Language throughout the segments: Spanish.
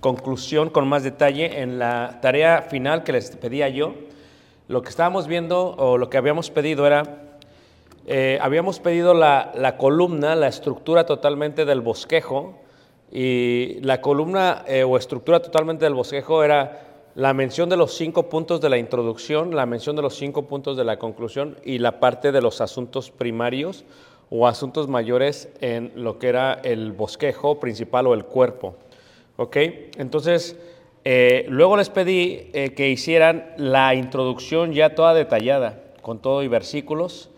conclusión con más detalle en la tarea final que les pedía yo. Lo que estábamos viendo o lo que habíamos pedido era, eh, habíamos pedido la, la columna, la estructura totalmente del bosquejo y la columna eh, o estructura totalmente del bosquejo era la mención de los cinco puntos de la introducción, la mención de los cinco puntos de la conclusión y la parte de los asuntos primarios o asuntos mayores en lo que era el bosquejo principal o el cuerpo. ¿Ok? Entonces, eh, luego les pedí eh, que hicieran la introducción ya toda detallada, con todo y versículos.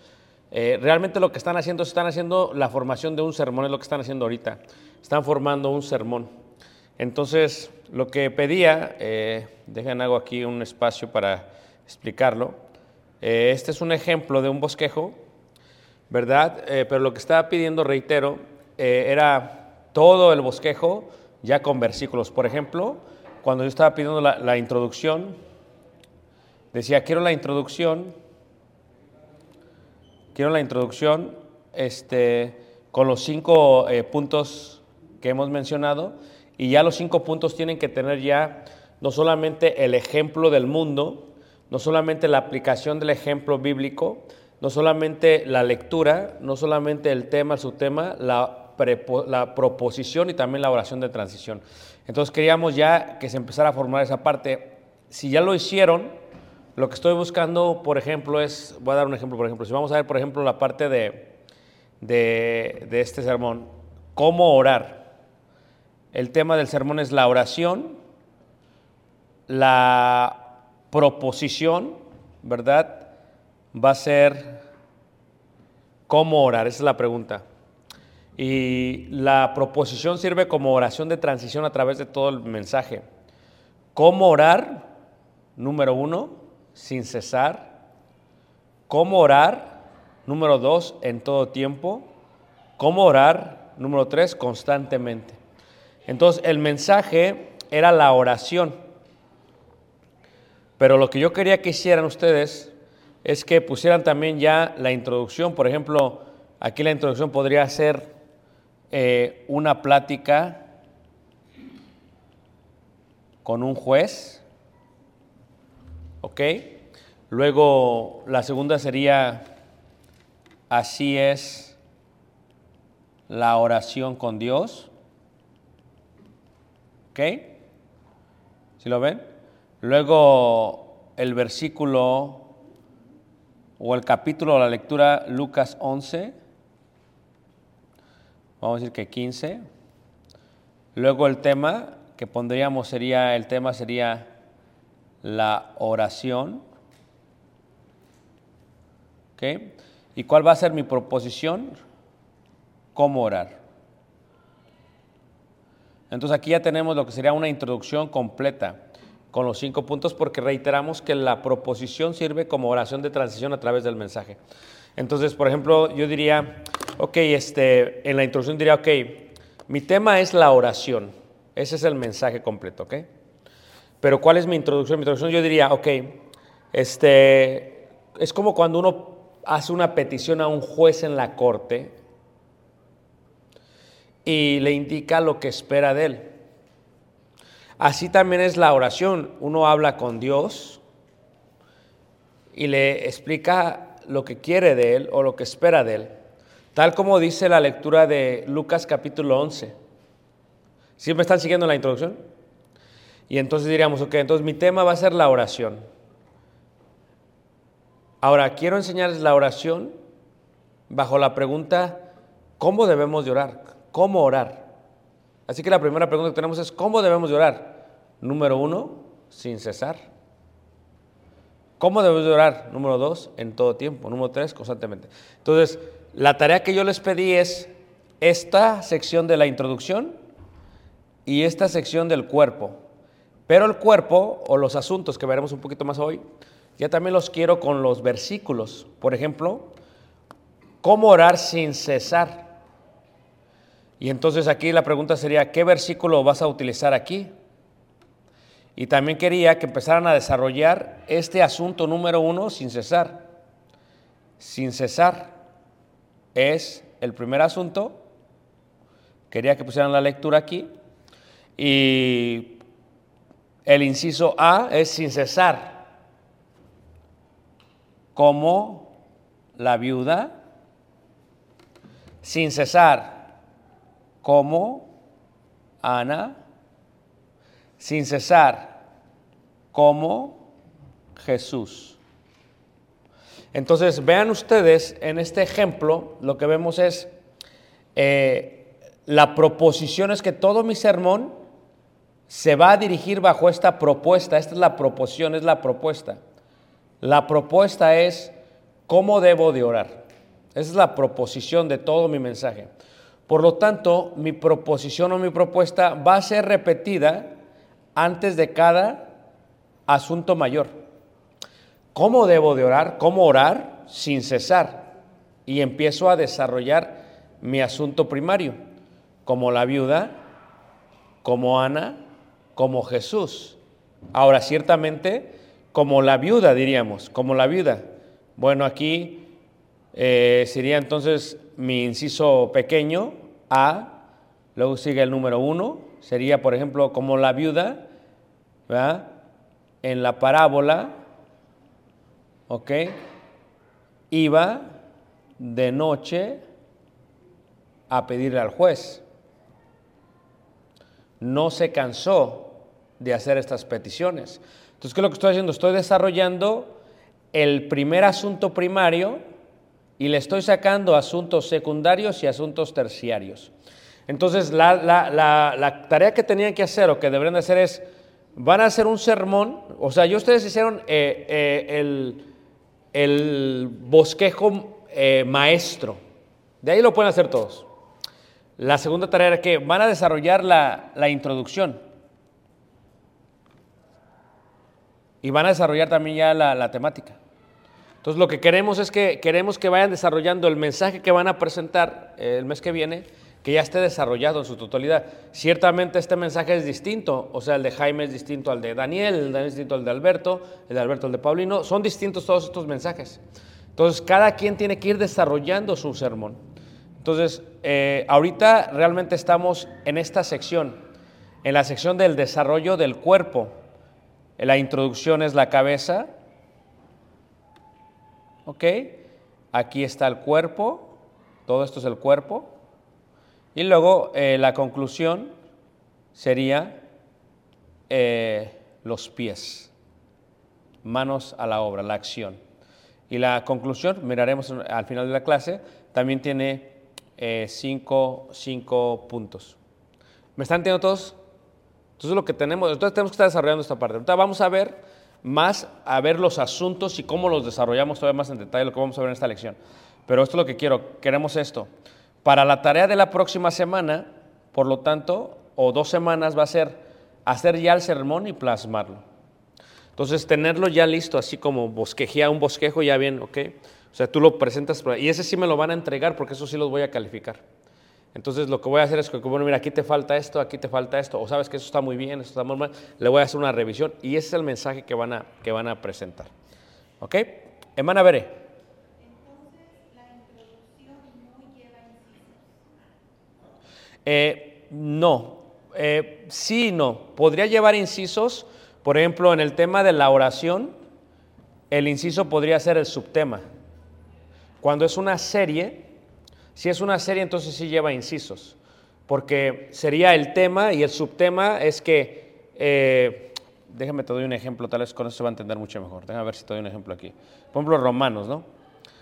Eh, realmente lo que están haciendo, están haciendo la formación de un sermón, es lo que están haciendo ahorita. Están formando un sermón. Entonces, lo que pedía, eh, dejen hago aquí un espacio para explicarlo. Eh, este es un ejemplo de un bosquejo, ¿verdad? Eh, pero lo que estaba pidiendo, reitero, era todo el bosquejo ya con versículos. Por ejemplo, cuando yo estaba pidiendo la, introducción, decía, quiero la introducción, quiero la introducción este, con los cinco eh, puntos que hemos mencionado y ya los cinco puntos tienen que tener ya no solamente el ejemplo del mundo, no solamente la aplicación del ejemplo bíblico, no solamente la lectura, no solamente el tema, el subtema, la, la proposición y también la oración de transición. Entonces queríamos ya que se empezara a formar esa parte. Si ya lo hicieron, lo que estoy buscando, por ejemplo, es, voy a dar un ejemplo, por ejemplo, si vamos a ver, por ejemplo, la parte de, de, de este sermón, cómo orar. El tema del sermón es la oración, la proposición, ¿verdad? Va a ser cómo orar, esa es la pregunta. Y la proposición sirve como oración de transición a través de todo el mensaje. ¿Cómo orar? Número uno, sin cesar. ¿Cómo orar? Número dos, en todo tiempo. ¿Cómo orar? Número tres, constantemente. Entonces, el mensaje era la oración. Pero lo que yo quería que hicieran ustedes es que pusieran también ya la introducción. Por ejemplo, aquí la introducción podría ser eh, una plática con un juez. ¿Ok? Luego la segunda sería, así es la oración con Dios. ¿Ok? ¿Sí lo ven? Luego el versículo o el capítulo, la lectura Lucas 11, vamos a decir que 15. Luego el tema que pondríamos sería, el tema sería la oración. ¿Ok? ¿Y cuál va a ser mi proposición? ¿Cómo orar? Entonces aquí ya tenemos lo que sería una introducción completa con los cinco puntos porque reiteramos que la proposición sirve como oración de transición a través del mensaje. Entonces, por ejemplo, yo diría, ok, este, en la introducción diría, ok, mi tema es la oración. Ese es el mensaje completo, ¿ok? Pero ¿cuál es mi introducción? Mi introducción yo diría, ok, este, es como cuando uno hace una petición a un juez en la corte y le indica lo que espera de él. Así también es la oración. Uno habla con Dios y le explica lo que quiere de él o lo que espera de él. Tal como dice la lectura de Lucas capítulo 11. ¿Sí me están siguiendo la introducción? Y entonces diríamos, ok, entonces mi tema va a ser la oración. Ahora, quiero enseñarles la oración bajo la pregunta, ¿cómo debemos de orar? ¿Cómo orar? Así que la primera pregunta que tenemos es, ¿cómo debemos de orar? Número uno, sin cesar. ¿Cómo debemos de orar? Número dos, en todo tiempo. Número tres, constantemente. Entonces, la tarea que yo les pedí es esta sección de la introducción y esta sección del cuerpo. Pero el cuerpo, o los asuntos que veremos un poquito más hoy, ya también los quiero con los versículos. Por ejemplo, ¿cómo orar sin cesar? Y entonces aquí la pregunta sería, ¿qué versículo vas a utilizar aquí? Y también quería que empezaran a desarrollar este asunto número uno sin cesar. Sin cesar es el primer asunto. Quería que pusieran la lectura aquí. Y el inciso A es sin cesar. Como la viuda. Sin cesar. Como Ana sin cesar, como Jesús. Entonces, vean ustedes en este ejemplo, lo que vemos es, eh, la proposición es que todo mi sermón se va a dirigir bajo esta propuesta, esta es la proposición, es la propuesta. La propuesta es cómo debo de orar. Esa es la proposición de todo mi mensaje. Por lo tanto, mi proposición o mi propuesta va a ser repetida antes de cada asunto mayor. ¿Cómo debo de orar? ¿Cómo orar? Sin cesar. Y empiezo a desarrollar mi asunto primario, como la viuda, como Ana, como Jesús. Ahora, ciertamente, como la viuda, diríamos, como la viuda. Bueno, aquí eh, sería entonces mi inciso pequeño, A, luego sigue el número uno, sería, por ejemplo, como la viuda, ¿verdad? En la parábola, ¿ok? Iba de noche a pedirle al juez. No se cansó de hacer estas peticiones. Entonces, ¿qué es lo que estoy haciendo? Estoy desarrollando el primer asunto primario y le estoy sacando asuntos secundarios y asuntos terciarios. Entonces, la, tarea que tenían que hacer o que deberían de hacer es, van a hacer un sermón, o sea, yo ustedes hicieron eh, eh, el, bosquejo eh, maestro, de ahí lo pueden hacer todos. La segunda tarea era que van a desarrollar la, la introducción. Y van a desarrollar también ya la, la temática. Entonces lo que queremos es que queremos que vayan desarrollando el mensaje que van a presentar el mes que viene, que ya esté desarrollado en su totalidad. Ciertamente este mensaje es distinto, o sea, el de Jaime es distinto al de Daniel, el de Daniel es distinto al de Alberto, el de Alberto al de Paulino, son distintos todos estos mensajes. Entonces cada quien tiene que ir desarrollando su sermón. Entonces, eh, ahorita realmente estamos en esta sección, en la sección del desarrollo del cuerpo. La introducción es la cabeza, ¿ok? Aquí está el cuerpo, todo esto es el cuerpo. Y luego eh, la conclusión sería eh, los pies, manos a la obra, la acción. Y la conclusión, miraremos al final de la clase, también tiene eh, cinco, cinco puntos. ¿Me están entendiendo todos? Entonces lo que tenemos, entonces tenemos que estar desarrollando esta parte. Vamos a ver más, a ver los asuntos y cómo los desarrollamos todavía más en detalle, lo que vamos a ver en esta lección. Pero esto es lo que quiero, queremos esto. Para la tarea de la próxima semana, por lo tanto, o dos semanas va a ser hacer ya el sermón y plasmarlo. Entonces, tenerlo ya listo, así como bosquejea, un bosquejo ya bien, ¿ok? O sea, tú lo presentas, y ese sí me lo van a entregar porque eso sí los voy a calificar. Entonces, lo que voy a hacer es que, bueno, mira, aquí te falta esto, aquí te falta esto, o sabes que eso está muy bien, eso está muy mal, le voy a hacer una revisión y ese es el mensaje que van a, que van a presentar. ¿Ok? Hermana Bere. Eh, no, eh, sí y no. Podría llevar incisos, por ejemplo, en el tema de la oración, el inciso podría ser el subtema. Cuando es una serie, si es una serie, entonces sí lleva incisos, porque sería el tema y el subtema es que, eh, déjame te doy un ejemplo, tal vez con eso se va a entender mucho mejor. Déjame ver si te doy un ejemplo aquí. Por ejemplo, Romanos, ¿no?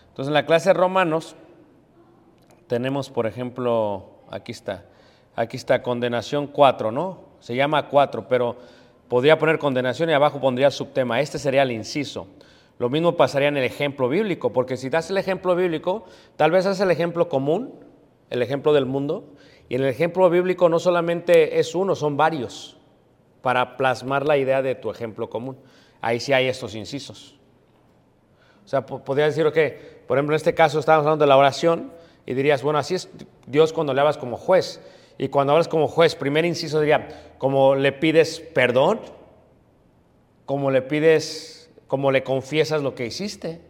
Entonces en la clase Romanos tenemos, por ejemplo, aquí está, aquí está condenación 4, ¿no? Se llama 4, pero podría poner condenación y abajo pondría subtema. Este sería el inciso. Lo mismo pasaría en el ejemplo bíblico, porque si das el ejemplo bíblico, tal vez es el ejemplo común, el ejemplo del mundo, y el ejemplo bíblico no solamente es uno, son varios, para plasmar la idea de tu ejemplo común. Ahí sí hay estos incisos. O sea, podría decir que, por ejemplo, en este caso estamos hablando de la oración y dirías, bueno, así es Dios cuando le hablas como juez. Y cuando hablas como juez, primer inciso diría, como le pides perdón, como le pides como le confiesas lo que hiciste.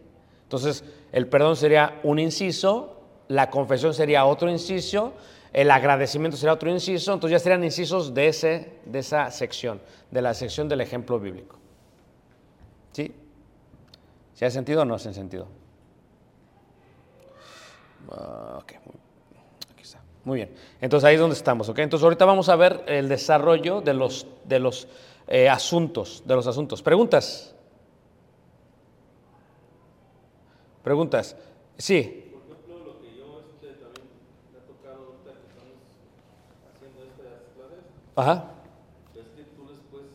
Entonces, el perdón sería un inciso, la confesión sería otro inciso, el agradecimiento sería otro inciso, entonces ya serían incisos de, ese, de esa sección, de la sección del ejemplo bíblico. ¿Sí? ¿Se ha sentido o no se ha sentido? Uh, ok. Muy bien. Entonces ahí es donde estamos, ¿ok? Entonces ahorita vamos a ver el desarrollo de los, de los eh, asuntos, de los asuntos. ¿Preguntas? Preguntas. Sí. Por ejemplo, lo que yo también me ha tocado ahorita que estamos haciendo estas clases, Ajá. es que tú después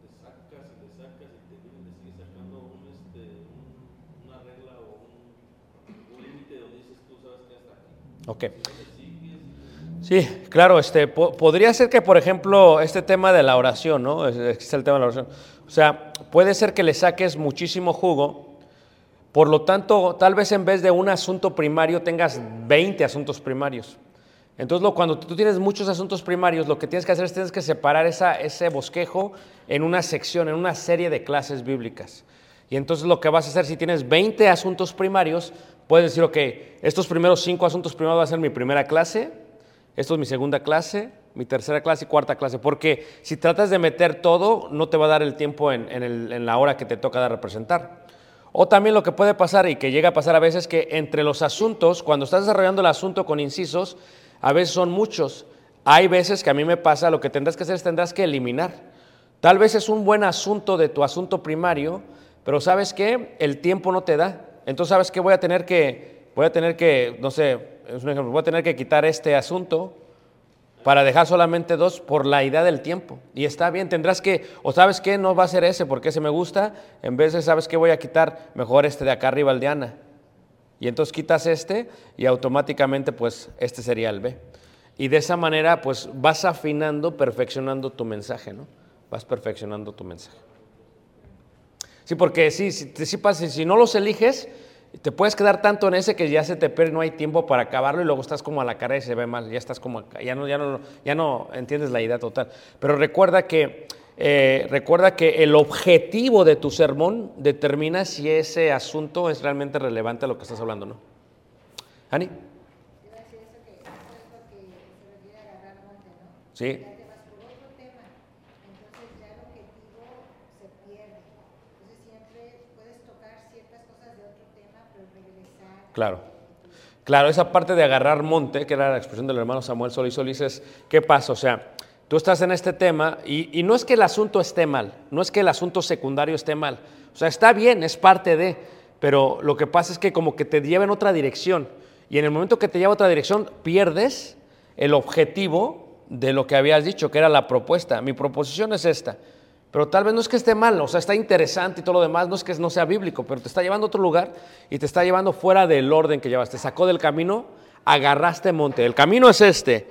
te sacas y te sacas y te vienes, le sigues sacando un, este, un- una regla o un, un límite donde dices tú sabes que hasta aquí. Ok. Sí, claro, este, po- podría ser que, por ejemplo, este tema de la oración, ¿no? Es el tema de la oración. O sea, puede ser que le saques muchísimo jugo, por lo tanto, tal vez en vez de un asunto primario tengas 20 asuntos primarios. Entonces, lo- cuando tú tienes muchos asuntos primarios, lo que tienes que hacer es tienes que separar esa, ese bosquejo en una sección, en una serie de clases bíblicas. Y entonces lo que vas a hacer, si tienes 20 asuntos primarios, puedes decir, ok, estos primeros cinco asuntos primarios va a ser mi primera clase, esto es mi segunda clase, mi tercera clase y cuarta clase. Porque si tratas de meter todo, no te va a dar el tiempo en, la hora que te toca de representar. O también lo que puede pasar y que llega a pasar a veces que entre los asuntos, cuando estás desarrollando el asunto con incisos, a veces son muchos. Hay veces que a mí me pasa, lo que tendrás que hacer es tendrás que eliminar. Tal vez es un buen asunto de tu asunto primario, pero ¿sabes qué? El tiempo no te da. Entonces, ¿sabes qué? Voy a tener que, voy a tener que, no sé, es un ejemplo, voy a tener que quitar este asunto para dejar solamente dos por la idea del tiempo. Y está bien, tendrás que, o sabes qué, no va a ser ese porque ese me gusta, en vez de, ¿sabes qué? Voy a quitar mejor este de acá arriba, el. Y entonces quitas este y automáticamente pues este sería el B. y de esa manera pues vas afinando, perfeccionando tu mensaje, ¿no? Vas perfeccionando tu mensaje. Sí, porque sí, sí, sí si no los eliges, te puedes quedar tanto en ese que ya se te pierde, no hay tiempo para acabarlo y luego estás como a la cara y se ve mal, ya estás como, ya no, ya no, ya no entiendes la idea total. Pero recuerda que, eh, recuerda que el objetivo de tu sermón determina si ese asunto es realmente relevante a lo que estás hablando, ¿no? Ani, Iba a decir eso que eso es lo que se refiere a agarrar monte, ¿no? sí, Ya te vas por otro tema, entonces ya el objetivo se pierde. Entonces siempre puedes tocar ciertas cosas de otro tema, pero regresar. Claro. Claro, esa parte de agarrar monte, que era la expresión del hermano Samuel Solís Solís, es, ¿qué pasa? O sea, tú estás en este tema y, y no es que el asunto esté mal, no es que el asunto secundario esté mal. O sea, está bien, es parte de, pero lo que pasa es que como que te lleva en otra dirección. Y en el momento que te lleva a otra dirección, pierdes el objetivo de lo que habías dicho, que era la propuesta. Mi proposición es esta. Pero tal vez no es que esté mal, o sea, está interesante y todo lo demás, no es que no sea bíblico, pero te está llevando a otro lugar y te está llevando fuera del orden que llevas. Te sacó del camino, agarraste monte. El camino es este,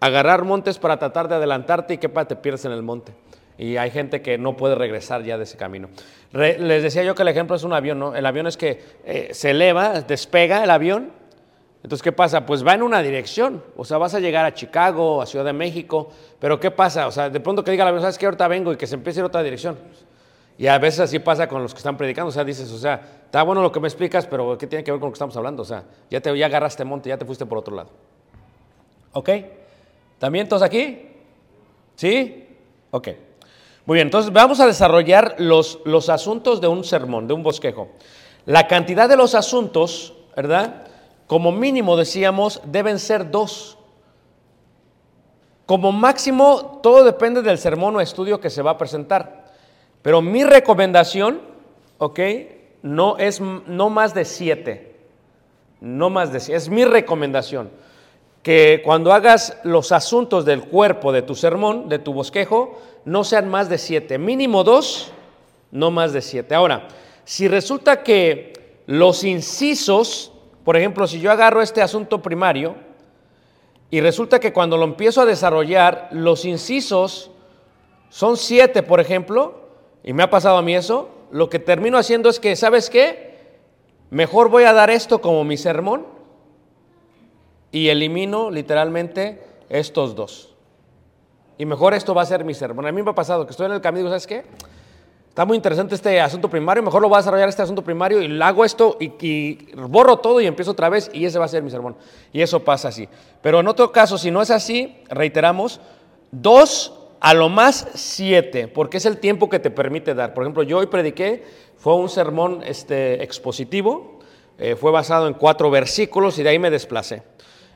agarrar montes para tratar de adelantarte y que pa, te pierdes en el monte. Y hay gente que no puede regresar ya de ese camino. Re- les decía yo que el ejemplo es un avión, ¿no? El avión es que eh, se eleva, despega el avión, entonces, ¿qué pasa? Pues va en una dirección. O sea, vas a llegar a Chicago, a Ciudad de México, pero ¿qué pasa? O sea, de pronto que diga la verdad, ¿sabes qué? Ahorita vengo y que se empiece a otra dirección. Y a veces así pasa con los que están predicando. O sea, dices, o sea, está bueno lo que me explicas, pero ¿qué tiene que ver con lo que estamos hablando? O sea, ya, te, ya agarraste monte, ya te fuiste por otro lado. ¿Ok? ¿También todos aquí? ¿Sí? Ok. Muy bien, entonces vamos a desarrollar los, los asuntos de un sermón, de un bosquejo. La cantidad de los asuntos, ¿verdad? Como mínimo, decíamos, deben ser dos. Como máximo, todo depende del sermón o estudio que se va a presentar. Pero mi recomendación, ¿ok? No es no más de siete. No más de siete. Es mi recomendación. Que cuando hagas los asuntos del cuerpo de tu sermón, de tu bosquejo, no sean más de siete. Mínimo dos, no más de siete. Ahora, si resulta que los incisos, por ejemplo, si yo agarro este asunto primario, y resulta que cuando lo empiezo a desarrollar, los incisos son siete, por ejemplo, y me ha pasado a mí eso, lo que termino haciendo es que, ¿sabes qué? Mejor voy a dar esto como mi sermón y elimino literalmente estos dos. Y mejor esto va a ser mi sermón. A mí me ha pasado que estoy en el camino ¿sabes qué? Está muy interesante este asunto primario, mejor lo voy a desarrollar este asunto primario y hago esto y, y borro todo y empiezo otra vez y ese va a ser mi sermón. Y eso pasa así. Pero en otro caso, si no es así, reiteramos, dos a lo más siete, porque es el tiempo que te permite dar. Por ejemplo, yo hoy prediqué, fue un sermón este, expositivo, eh, fue basado en cuatro versículos y de ahí me desplacé.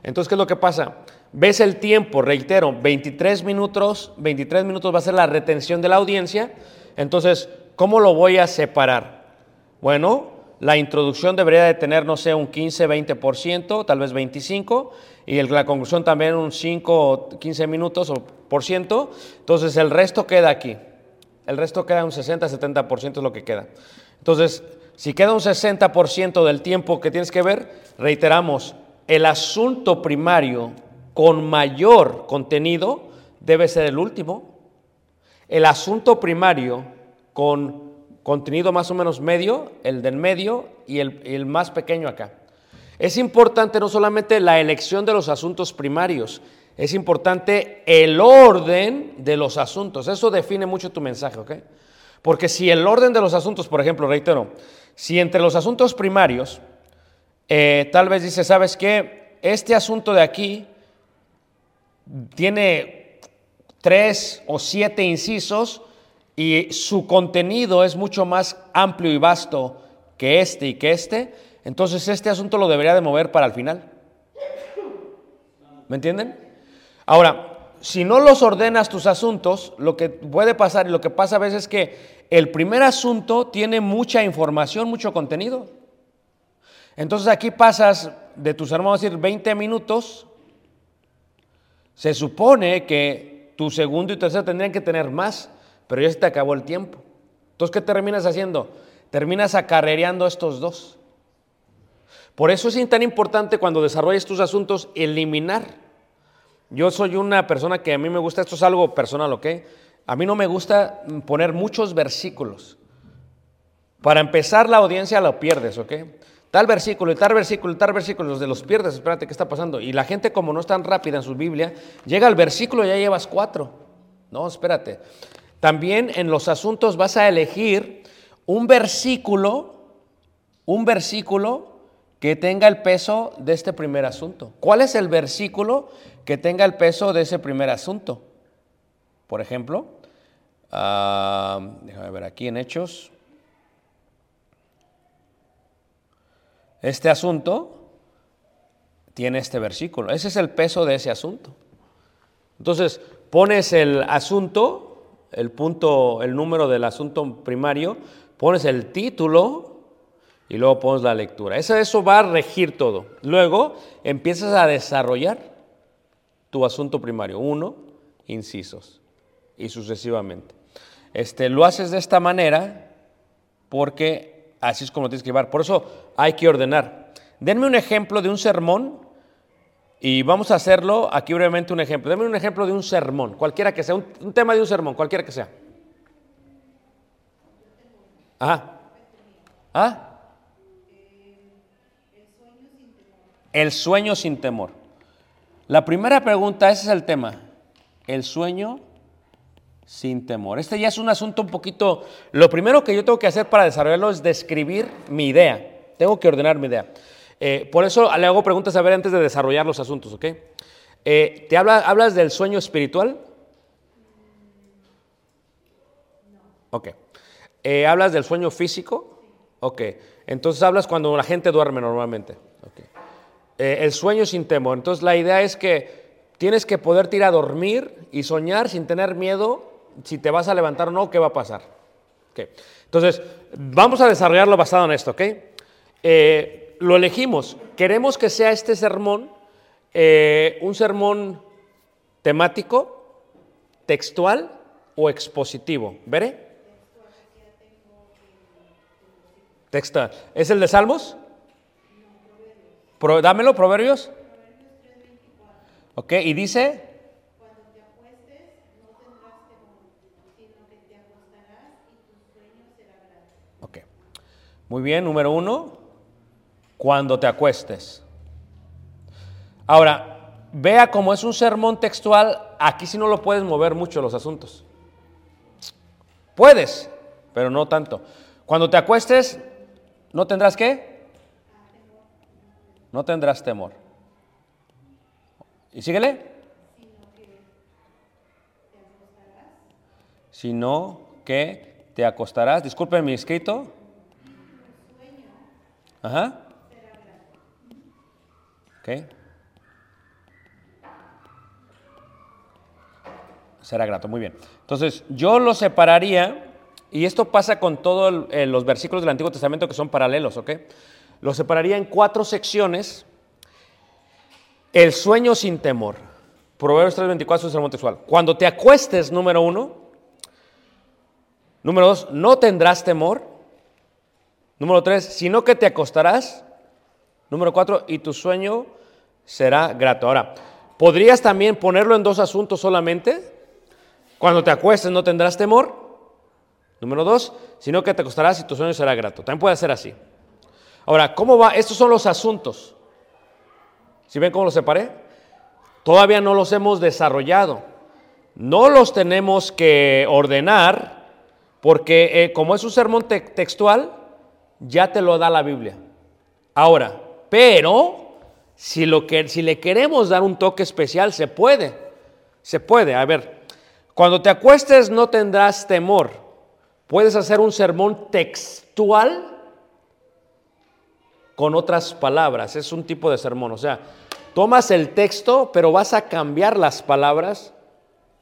Entonces, ¿qué es lo que pasa? Ves el tiempo, reitero, 23 minutos, 23 minutos va a ser la retención de la audiencia. Entonces, ¿cómo lo voy a separar? Bueno, la introducción debería de tener, no sé, un 15, 20%, tal vez 25, y el- la conclusión también un 5 o 15 minutos o por ciento. Entonces, el resto queda aquí. El resto queda un 60, 70% es lo que queda. Entonces, si queda un 60% del tiempo que tienes que ver, reiteramos, el asunto primario con mayor contenido debe ser el último. El asunto primario con contenido más o menos medio, el del medio y el, el más pequeño acá. Es importante no solamente la elección de los asuntos primarios, es importante el orden de los asuntos. Eso define mucho tu mensaje, ¿ok? Porque si el orden de los asuntos, por ejemplo, reitero, si entre los asuntos primarios, eh, tal vez dice, ¿sabes qué? Este asunto de aquí tiene tres o siete incisos y su contenido es mucho más amplio y vasto que este y que este, entonces este asunto lo debería de mover para el final. ¿Me entienden? Ahora, si no los ordenas tus asuntos, lo que puede pasar y lo que pasa a veces es que el primer asunto tiene mucha información, mucho contenido. Entonces aquí pasas de tu sermón, vamos a decir, 20 minutos. Se supone que tu segundo y tercero tendrían que tener más, pero ya se te acabó el tiempo. Entonces, ¿qué terminas haciendo? Terminas acarrereando estos dos. Por eso es tan importante cuando desarrolles tus asuntos eliminar. Yo soy una persona que a mí me gusta, esto es algo personal, ¿ok? A mí no me gusta poner muchos versículos. Para empezar, la audiencia lo pierdes, ¿ok? Tal versículo y tal versículo y tal versículo, los de los pierdes, espérate, ¿qué está pasando? Y la gente, como no es tan rápida en su Biblia, llega al versículo y ya llevas cuatro. No, espérate. También en los asuntos vas a elegir un versículo, un versículo que tenga el peso de este primer asunto. ¿Cuál es el versículo que tenga el peso de ese primer asunto? Por ejemplo, ah, déjame ver aquí en Hechos. Este asunto tiene este versículo. Ese es el peso de ese asunto. Entonces, pones el asunto, el punto, el número del asunto primario, pones el título y luego pones la lectura. Eso, va a regir todo. Luego empiezas a desarrollar tu asunto primario. Uno, incisos y sucesivamente. Este, lo haces de esta manera porque así es como tienes que llevar. Por eso hay que ordenar. Denme un ejemplo de un sermón y vamos a hacerlo aquí brevemente un ejemplo. Denme un ejemplo de un sermón, cualquiera que sea, un, un tema de un sermón, cualquiera que sea. Ajá. ¿Ah? El sueño sin temor. La primera pregunta, ese es el tema. El sueño sin temor. Este ya es un asunto un poquito... Lo primero que yo tengo que hacer para desarrollarlo es describir mi idea. Tengo que ordenar mi idea. Eh, por eso le hago preguntas a ver antes de desarrollar los asuntos, ¿ok? Eh, ¿Te habla, hablas del sueño espiritual? Ok. Eh, ¿Hablas del sueño físico? Ok. Entonces hablas cuando la gente duerme normalmente. Ok. Eh, el sueño sin temor. Entonces la idea es que tienes que poderte ir a dormir y soñar sin tener miedo si te vas a levantar o no, qué va a pasar. Ok. Entonces, vamos a desarrollarlo basado en esto, ¿ok? Eh, lo elegimos. Queremos que sea este sermón eh, un sermón temático, textual o expositivo. ¿Veré? Textual. ¿Es el de Salmos? Pro- dámelo, Proverbios. Ok, y dice. Ok. Muy bien, número uno, cuando te acuestes. Ahora, vea cómo es un sermón textual, aquí sí no lo puedes mover mucho los asuntos. Puedes, pero no tanto. Cuando te acuestes, ¿no tendrás qué? No tendrás temor. ¿Y síguele? Sino que te acostarás. Disculpen mi escrito. Ajá. Será grato, muy bien. Entonces, yo lo separaría, y esto pasa con todos los versículos del Antiguo Testamento que son paralelos, ¿ok? Lo separaría en cuatro secciones. El sueño sin temor. Proverbios 3.24 es sermón textual. Cuando te acuestes, número uno. Número dos, no tendrás temor. Número tres, sino que te acostarás. Número cuatro, y tu sueño será grato. Ahora, ¿podrías también ponerlo en dos asuntos solamente? Cuando te acuestes no tendrás temor. Número dos, sino que te acostarás y tu sueño será grato. También puede ser así. Ahora, ¿cómo va? Estos son los asuntos. ¿Sí ven cómo los separé? Todavía no los hemos desarrollado. No los tenemos que ordenar porque eh, como es un sermón te- textual, ya te lo da la Biblia. Ahora, pero si, lo que, si le queremos dar un toque especial, se puede. Se puede. A ver, cuando te acuestes no tendrás temor. Puedes hacer un sermón textual con otras palabras. Es un tipo de sermón. O sea, tomas el texto, pero vas a cambiar las palabras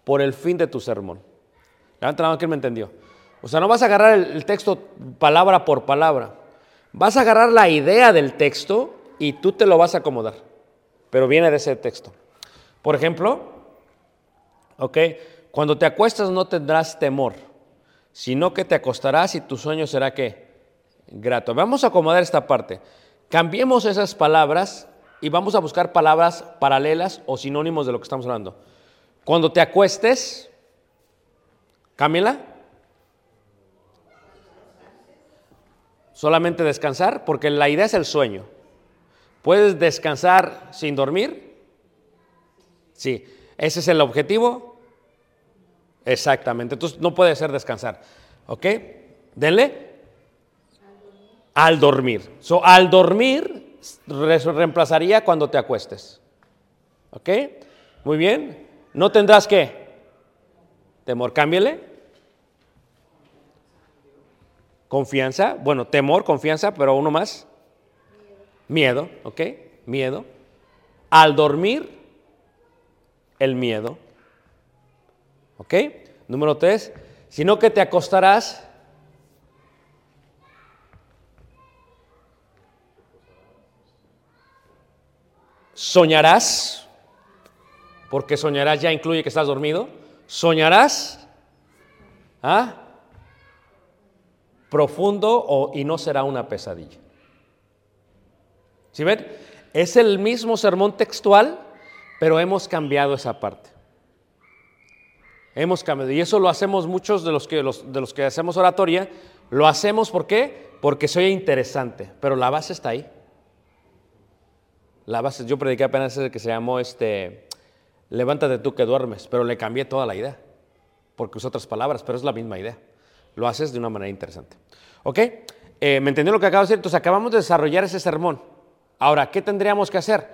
por el fin de tu sermón. Levanta la mano, ¿quién me entendió? O sea, no vas a agarrar el texto palabra por palabra. Vas a agarrar la idea del texto y tú te lo vas a acomodar. Pero viene de ese texto. Por ejemplo, ok, cuando te acuestas no tendrás temor, sino que te acostarás y tu sueño será qué? Grato. Vamos a acomodar esta parte. Cambiemos esas palabras y vamos a buscar palabras paralelas o sinónimos de lo que estamos hablando. Cuando te acuestes, Camila, solamente descansar, porque la idea es el sueño. ¿Puedes descansar sin dormir? Sí. ¿Ese es el objetivo? Exactamente. Entonces no puede ser descansar. ¿Ok? Denle. Al dormir. So, al dormir re- reemplazaría cuando te acuestes. ¿Ok? Muy bien. No tendrás que. Temor, cámbiale. Confianza. Bueno, temor, confianza, pero uno más. Miedo, ¿ok? Miedo. Al dormir, el miedo. ¿Ok? Número tres, sino que te acostarás. Soñarás, porque soñarás ya incluye que estás dormido. Soñarás, ¿ah? Profundo o, y no será una pesadilla. ¿Sí ven? Es el mismo sermón textual, pero hemos cambiado esa parte. Hemos cambiado. Y eso lo hacemos muchos de los que, de los que hacemos oratoria. Lo hacemos ¿por? Porque soy interesante, pero la base está ahí. La base, yo prediqué apenas ese que se llamó este, levántate tú que duermes, pero le cambié toda la idea, porque usé otras palabras, pero es la misma idea. Lo haces de una manera interesante. ¿Ok? Eh, ¿Me entendió lo que acabo de decir? Entonces acabamos de desarrollar ese sermón. Ahora, ¿qué tendríamos que hacer?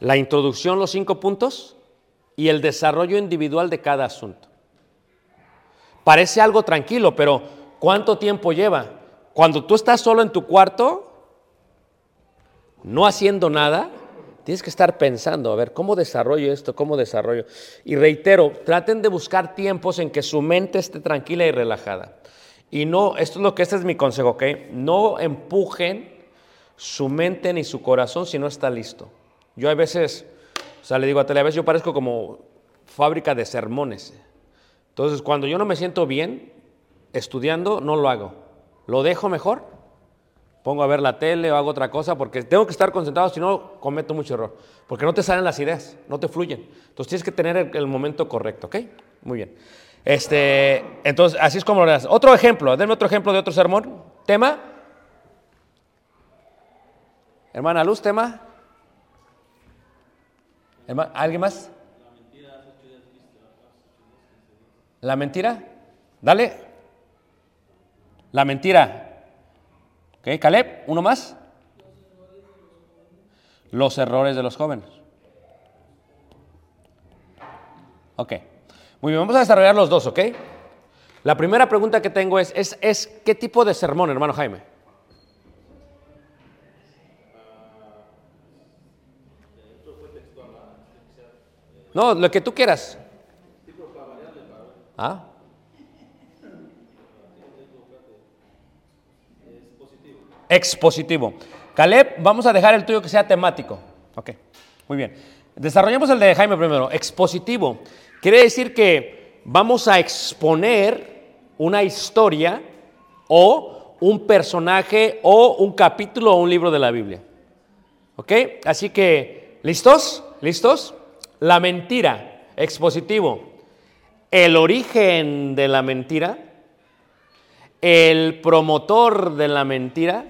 La introducción, los cinco puntos y el desarrollo individual de cada asunto. Parece algo tranquilo, pero ¿cuánto tiempo lleva? Cuando tú estás solo en tu cuarto, no haciendo nada, tienes que estar pensando, a ver, ¿cómo desarrollo esto? ¿Cómo desarrollo? Y reitero, traten de buscar tiempos en que su mente esté tranquila y relajada. Y no, esto es lo que este es mi consejo, ¿ok? No empujen su mente ni su corazón si no está listo. Yo a veces, o sea, le digo a Tele, a veces yo parezco como fábrica de sermones. Entonces, cuando yo no me siento bien estudiando, no lo hago. Lo dejo mejor, pongo a ver la tele o hago otra cosa porque tengo que estar concentrado, si no cometo mucho error. Porque no te salen las ideas, no te fluyen. Entonces tienes que tener el, momento correcto, ¿ok? Muy bien. Este, entonces, así es como lo haces. Otro ejemplo, denme otro ejemplo de otro sermón. Tema. Hermana Luz, tema. ¿Alguien más? La mentira. Dale. La mentira. ¿Ok? Caleb, uno más. Los errores de los jóvenes. Ok. Muy bien, vamos a desarrollar los dos, ¿ok? La primera pregunta que tengo es, es, es ¿qué tipo de sermón, hermano Jaime? No, lo que tú quieras. ¿Ah? Expositivo. Caleb, vamos a dejar el tuyo que sea temático. Ok, muy bien. Desarrollemos el de Jaime primero. Expositivo. Quiere decir que vamos a exponer una historia o un personaje o un capítulo o un libro de la Biblia. ¿Ok? Así que, ¿listos? ¿Listos? La mentira, expositivo. El origen de la mentira, el promotor de la mentira,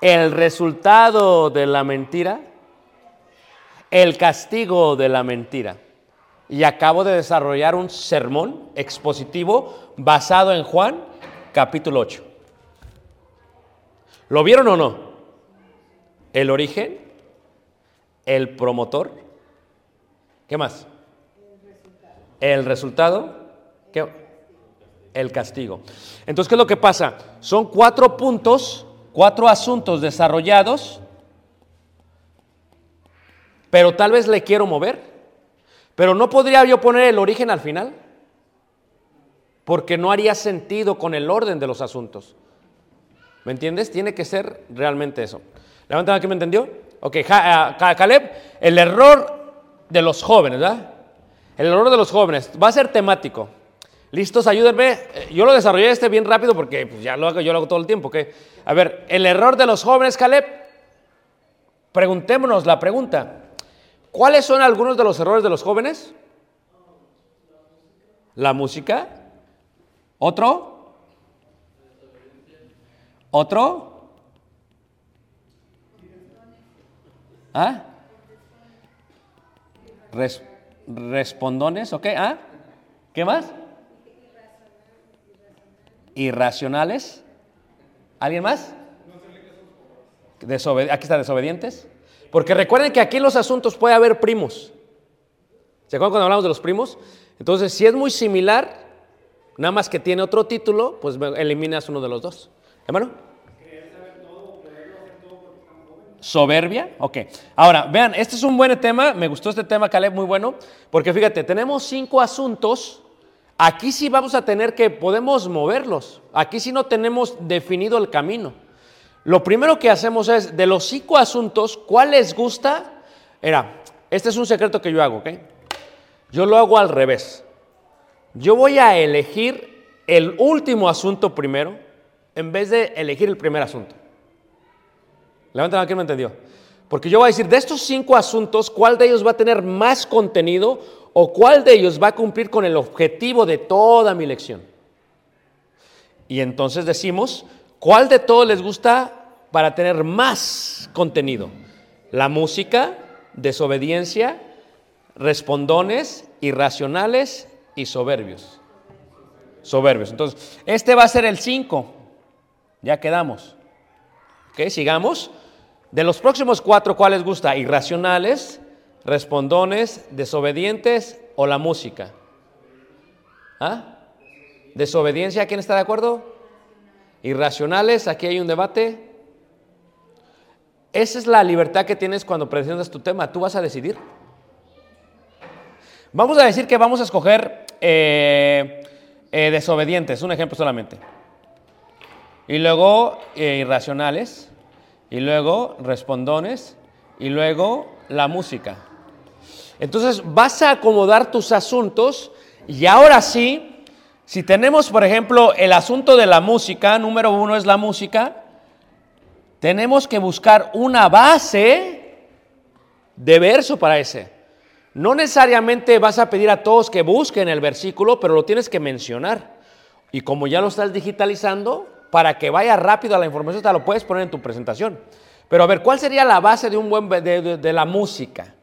el resultado de la mentira, el castigo de la mentira. Y acabo de desarrollar un sermón expositivo basado en Juan capítulo 8. ¿Lo vieron o no? El origen, el promotor, ¿qué más? El resultado, ¿qué? El castigo. Entonces, ¿qué es lo que pasa? Son cuatro puntos, cuatro asuntos desarrollados, pero tal vez le quiero mover. Pero no podría yo poner el origen al final, porque no haría sentido con el orden de los asuntos. ¿Me entiendes? Tiene que ser realmente eso. Levanten aquí, ¿me entendió? Ok, Ca- Caleb, el error de los jóvenes, ¿verdad? El error de los jóvenes. Va a ser temático. ¿Listos? Ayúdenme. Eh, Yo lo desarrollé este bien rápido porque pues, ya lo hago, yo lo hago todo el tiempo. ¿ok? A ver, el error de los jóvenes, Caleb. preguntémonos la pregunta. ¿Cuáles son algunos de los errores de los jóvenes? La música. ¿Otro? ¿Otro? ¿Ah? Res- respondones, ¿ok? ¿Ah? ¿Qué más? Irracionales. ¿Alguien más? Desobedi- aquí está desobedientes. Porque recuerden que aquí en los asuntos puede haber primos. ¿Se acuerdan cuando hablamos de los primos? Entonces, si es muy similar, nada más que tiene otro título, pues eliminas uno de los dos. ¿Hermano? Soberbia, ok. Ahora, vean, este es un buen tema, me gustó este tema, Caleb, muy bueno, porque fíjate, tenemos cinco asuntos, aquí sí vamos a tener que, podemos moverlos, aquí sí no tenemos definido el camino. Lo primero que hacemos es, de los cinco asuntos, ¿cuál les gusta? Era, este es un secreto que yo hago, ¿ok? Yo lo hago al revés. Yo voy a elegir el último asunto primero, en vez de elegir el primer asunto. Levanten la mano, ¿quién me entendió? Porque yo voy a decir, de estos cinco asuntos, ¿cuál de ellos va a tener más contenido o cuál de ellos va a cumplir con el objetivo de toda mi lección? Y entonces decimos, ¿cuál de todos les gusta para tener más contenido? La música, desobediencia, respondones, irracionales y soberbios. Soberbios. Entonces, este va a ser el 5. Ya quedamos. Ok, sigamos. De los próximos cuatro, ¿cuál les gusta? Irracionales, respondones, desobedientes o la música. ¿Ah? Desobediencia, ¿quién está de acuerdo? Irracionales, aquí hay un debate. Esa es la libertad que tienes cuando presentas tu tema. Tú vas a decidir. Vamos a decir que vamos a escoger eh, eh, desobedientes, un ejemplo solamente. Y luego eh, irracionales. Y luego respondones. Y luego la música. Entonces vas a acomodar tus asuntos y ahora sí, si tenemos por ejemplo el asunto de la música, número uno es la música, tenemos que buscar una base de verso para ese. No necesariamente vas a pedir a todos que busquen el versículo, pero lo tienes que mencionar. Y como ya lo estás digitalizando, para que vaya rápido a la información, te lo puedes poner en tu presentación. Pero a ver, ¿cuál sería la base de, un buen, de, de- de la música?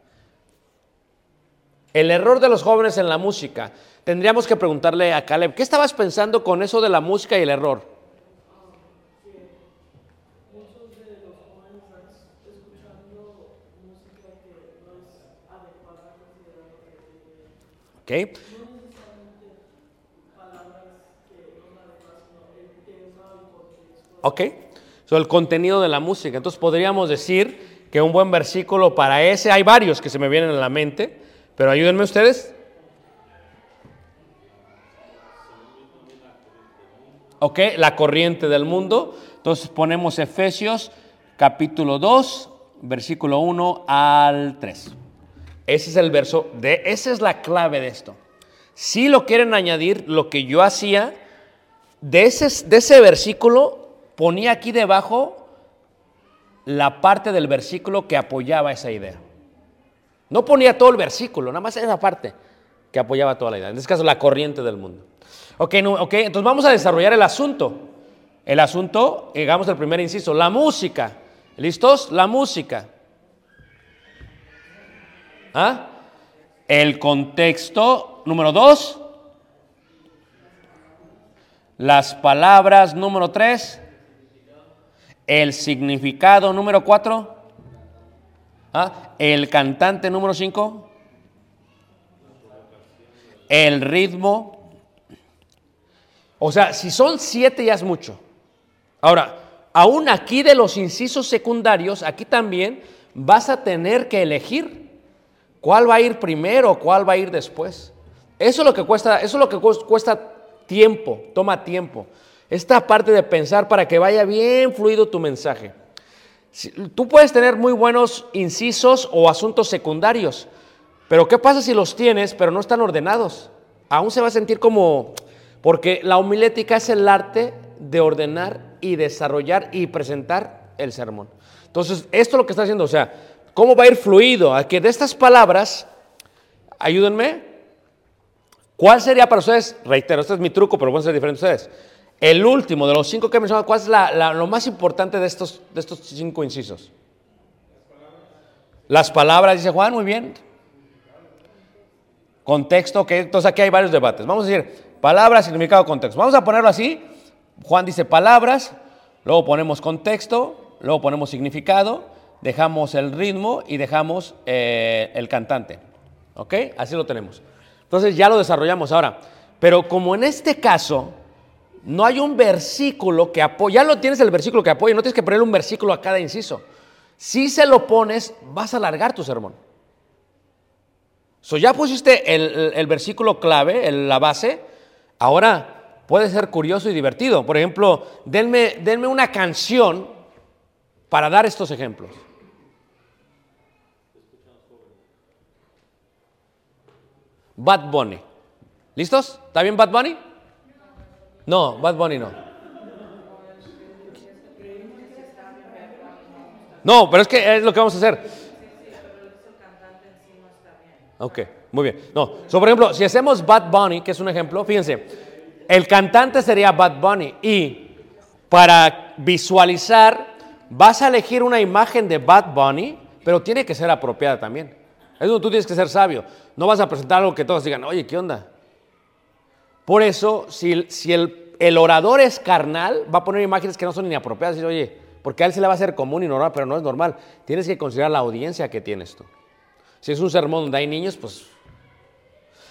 El error de los jóvenes en la música. Tendríamos que preguntarle a Caleb, ¿qué estabas pensando con eso de la música y el error? ¿Ok? Ok. So, el contenido de la música. Entonces podríamos decir que un buen versículo para ese, hay varios que se me vienen a la mente, pero ayúdenme ustedes. Ok, la corriente del mundo. Entonces ponemos Efesios capítulo 2, versículo 1 al 3. Ese es el verso, de, esa es la clave de esto. Si lo quieren añadir, lo que yo hacía, de ese, de ese versículo, ponía aquí debajo la parte del versículo que apoyaba esa idea. No ponía todo el versículo, nada más esa parte que apoyaba toda la idea. En este caso, la corriente del mundo. Ok, no, ok, entonces vamos a desarrollar el asunto. El asunto, llegamos al primer inciso, la música. ¿Listos? La música. ¿Ah? El contexto, número dos. Las palabras, número tres. El significado, número cuatro. ¿Ah? El cantante, número cinco. El ritmo. O sea, si son siete ya es mucho. Ahora, aún aquí de los incisos secundarios, aquí también vas a tener que elegir cuál va a ir primero, cuál va a ir después. Eso es lo que cuesta, eso es lo que cuesta tiempo, toma tiempo. Esta parte de pensar para que vaya bien fluido tu mensaje. Tú puedes tener muy buenos incisos o asuntos secundarios, pero ¿qué pasa si los tienes pero no están ordenados? Aún se va a sentir como, porque la homilética es el arte de ordenar y desarrollar y presentar el sermón. Entonces, esto es lo que está haciendo, o sea, ¿cómo va a ir fluido? A que de estas palabras, ayúdenme, ¿cuál sería para ustedes? Reitero, este es mi truco, pero pueden ser diferentes ustedes. El último de los cinco que he ¿cuál es la- lo más importante de estos, de estos cinco incisos? Las palabras, dice Juan, muy bien. Contexto, que entonces aquí hay varios debates. Vamos a decir palabras, significado, contexto. Vamos a ponerlo así. Juan dice palabras, luego ponemos contexto, luego ponemos significado, dejamos el ritmo y dejamos eh, el cantante. ¿Ok? Así lo tenemos. Entonces ya lo desarrollamos ahora. Pero como en este caso no hay un versículo que apoye, ya lo tienes el versículo que apoye, no tienes que ponerle un versículo a cada inciso. Si se lo pones, vas a alargar tu sermón. So, ya pusiste el, el- versículo clave, la base, ahora puede ser curioso y divertido. Por ejemplo, denme, denme una canción para dar estos ejemplos. Bad Bunny. ¿Listos? ¿Está bien Bad Bunny? No, Bad Bunny no. No, pero es que es lo que vamos a hacer. Ok, muy bien. No, so, por ejemplo, si hacemos Bad Bunny, que es un ejemplo, fíjense, el cantante sería Bad Bunny y para visualizar vas a elegir una imagen de Bad Bunny, pero tiene que ser apropiada también. Es donde tú tienes que ser sabio. No vas a presentar algo que todos digan, oye, ¿qué onda? Por eso, si, el, orador es carnal, va a poner imágenes que no son inapropiadas. Y dice, oye, porque a él se le va a hacer común y normal, pero no es normal. Tienes que considerar la audiencia que tienes tú. Si es un sermón donde hay niños, pues...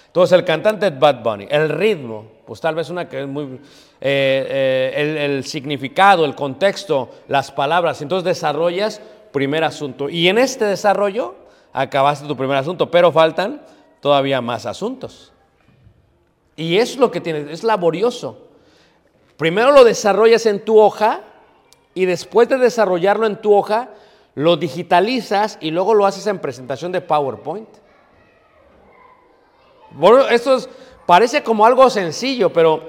Entonces el cantante es Bad Bunny. El ritmo, pues tal vez una que es muy... eh, eh, el, el significado, el contexto, las palabras. Entonces desarrollas primer asunto. Y en este desarrollo acabaste tu primer asunto, pero faltan todavía más asuntos. Y es lo que tienes, es laborioso. Primero lo desarrollas en tu hoja y después de desarrollarlo en tu hoja, lo digitalizas y luego lo haces en presentación de PowerPoint. Bueno, esto es- parece como algo sencillo, pero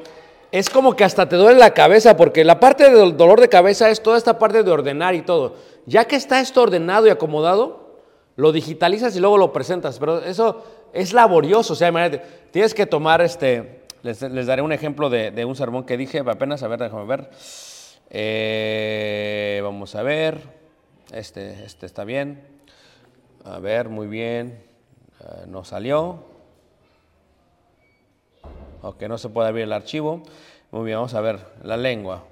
es como que hasta te duele la cabeza, porque la parte del dolor de cabeza es toda esta parte de ordenar y todo. Ya que está esto ordenado y acomodado, lo digitalizas y luego lo presentas, pero eso es laborioso, o sea, imagínate, tienes que tomar este, les, daré un ejemplo de, de un sermón que dije apenas, a ver, déjame ver. Eh, vamos a ver, este, este está bien, a ver, muy bien, Eh, no salió. Ok, no se puede abrir el archivo. Muy bien, vamos a ver la lengua.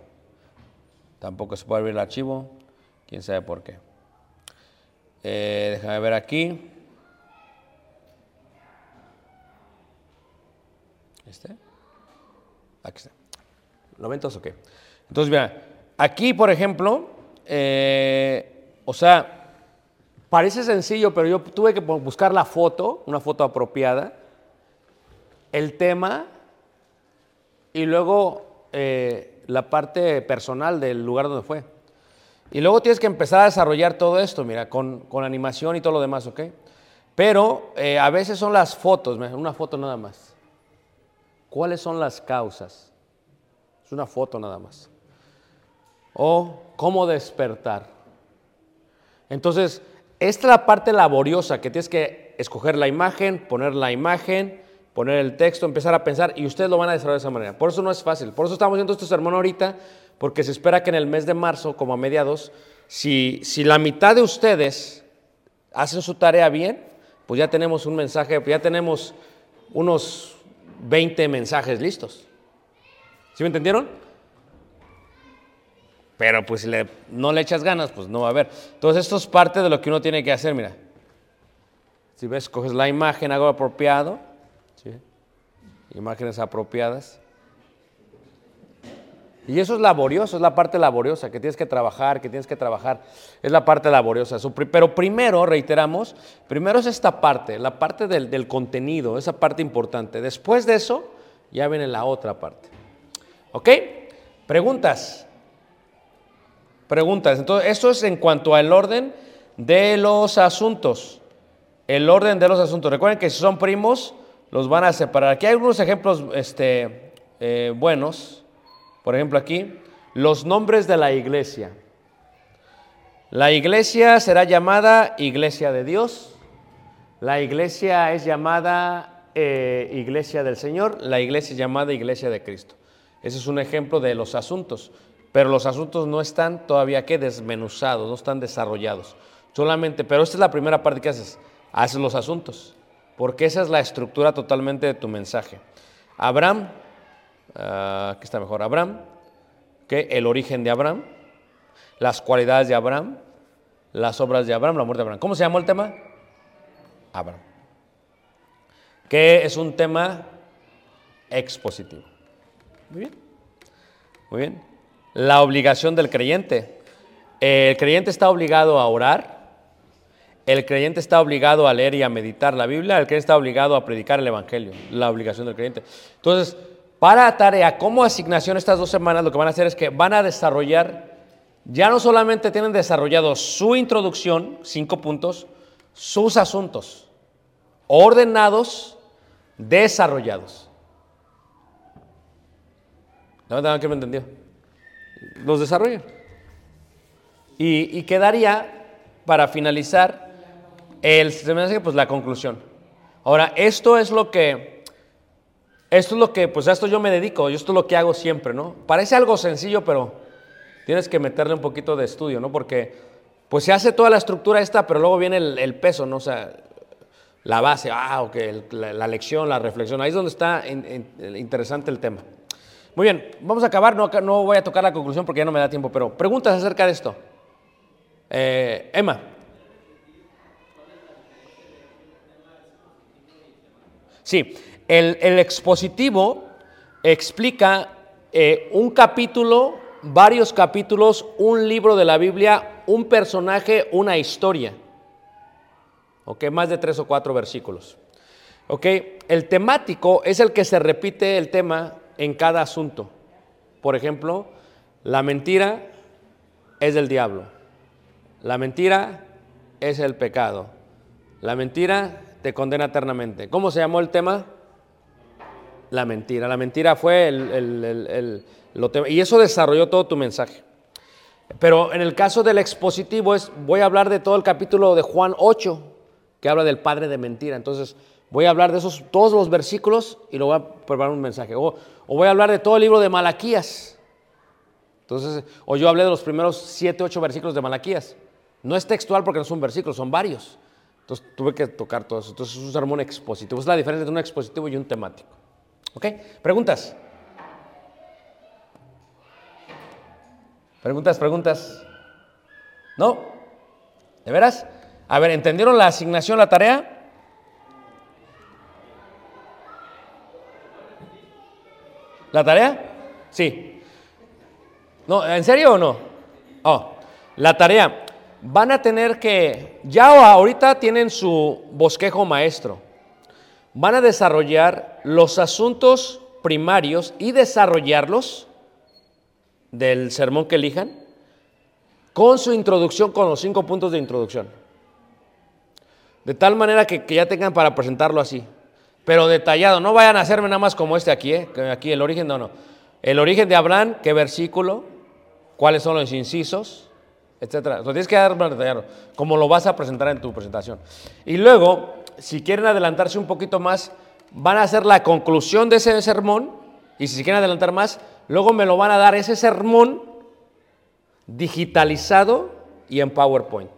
Tampoco se puede abrir el archivo. Quién sabe por qué. Eh, déjame ver aquí. ¿Este? Aquí está. ¿Lo ven todos o qué? Entonces, mira, aquí, por ejemplo, eh, o sea, parece sencillo, pero yo tuve que buscar la foto, una foto apropiada, el tema y luego eh, la parte personal del lugar donde fue. Y luego tienes que empezar a desarrollar todo esto, mira, con, con animación y todo lo demás, ¿ok? Pero eh, a veces son las fotos, una foto nada más. ¿Cuáles son las causas? Es una foto nada más. O cómo despertar. Entonces, esta es la parte laboriosa que tienes que escoger la imagen, poner la imagen, poner el texto, empezar a pensar y ustedes lo van a desarrollar de esa manera. Por eso no es fácil. Por eso estamos haciendo este sermón ahorita, porque se espera que en el mes de marzo, como a mediados, si, si la mitad de ustedes hacen su tarea bien, pues ya tenemos un mensaje, ya tenemos unos 20 mensajes listos. ¿Sí me entendieron? Pero pues si le- no le echas ganas, pues no va a haber. Entonces esto es parte de lo que uno tiene que hacer, mira. Si ves, coges la imagen, algo apropiado. Imágenes apropiadas. Y eso es laborioso, es la parte laboriosa, que tienes que trabajar, que tienes que trabajar. Es la parte laboriosa. Pero primero, reiteramos, primero es esta parte, la parte del, del contenido, esa parte importante. Después de eso, ya viene la otra parte. ¿Ok? Preguntas. Preguntas. Entonces, eso es en cuanto al orden de los asuntos. El orden de los asuntos. Recuerden que si son primos, los van a separar. Aquí hay algunos ejemplos este, eh, buenos. Por ejemplo, aquí, los nombres de la iglesia. La iglesia será llamada iglesia de Dios. La iglesia es llamada eh, iglesia del Señor. La iglesia es llamada iglesia de Cristo. Ese es un ejemplo de los asuntos. Pero los asuntos no están todavía que desmenuzados, no están desarrollados. Solamente, pero esta es la primera parte que haces. Haces los asuntos. Porque esa es la estructura totalmente de tu mensaje. Abraham, ah, aquí está mejor, Abraham, que el origen de Abraham, las cualidades de Abraham, las obras de Abraham, la muerte de Abraham. ¿Cómo se llamó el tema? Abraham. Que es un tema expositivo. Muy bien. Muy bien. La obligación del creyente. El creyente está obligado a orar. El creyente está obligado a leer y a meditar la Biblia. El creyente está obligado a predicar el Evangelio. La obligación del creyente. Entonces, para tarea, como asignación estas dos semanas, lo que van a hacer es que van a desarrollar, ya no solamente tienen desarrollado su introducción, cinco puntos, sus asuntos, ordenados, desarrollados. ¿No que me entendió? Los desarrollan. Y, y quedaría, para finalizar, el pues la conclusión. Ahora, esto es lo que, esto es lo que, pues a esto yo me dedico, yo esto es lo que hago siempre, ¿no? Parece algo sencillo, pero tienes que meterle un poquito de estudio, ¿no? Porque, pues se hace toda la estructura esta, pero luego viene el, peso, ¿no? O sea, la base, ah, ok, la, la lección, la reflexión, ahí es donde está in- in- interesante el tema. Muy bien, vamos a acabar, no, no voy a tocar la conclusión porque ya no me da tiempo, pero preguntas acerca de esto. Eh, Emma. Sí, el, expositivo explica eh, un capítulo, varios capítulos, un libro de la Biblia, un personaje, una historia. ¿Ok? Más de tres o cuatro versículos. ¿Ok? El temático es el que se repite el tema en cada asunto. Por ejemplo, la mentira es del diablo. La mentira es el pecado. La mentira te condena eternamente. ¿Cómo se llamó el tema? La mentira. La mentira fue el, el- el- lo y eso desarrolló todo tu mensaje. Pero en el caso del expositivo es, voy a hablar de todo el capítulo de Juan 8, que habla del padre de mentira. Entonces, voy a hablar de esos, todos los versículos y lo voy a preparar un mensaje. O, o voy a hablar de todo el libro de Malaquías. Entonces, o yo hablé de los primeros 7, 8 versículos de Malaquías. No es textual porque no son versículos, son varios. Entonces, tuve que tocar todo eso. Entonces, es un sermón expositivo. Es la diferencia entre un expositivo y un temático. ¿Ok? ¿Preguntas? ¿Preguntas, preguntas? ¿No? ¿De veras? A ver, ¿entendieron la asignación, la tarea? ¿La tarea? Sí. No, ¿en serio o no? Oh, la tarea. Van a tener que, ya ahorita tienen su bosquejo maestro. Van a desarrollar los asuntos primarios y desarrollarlos del sermón que elijan con su introducción, con los cinco puntos de introducción. De tal manera que, que ya tengan para presentarlo así. Pero detallado, no vayan a hacerme nada más como este aquí, ¿eh? aquí el origen, no, no. El origen de Abraham, qué versículo, cuáles son los incisos, etcétera. Lo tienes que dar detallado, como lo vas a presentar en tu presentación. Y luego, si quieren adelantarse un poquito más, van a hacer la conclusión de ese sermón, y si quieren adelantar más, luego me lo van a dar ese sermón digitalizado y en PowerPoint.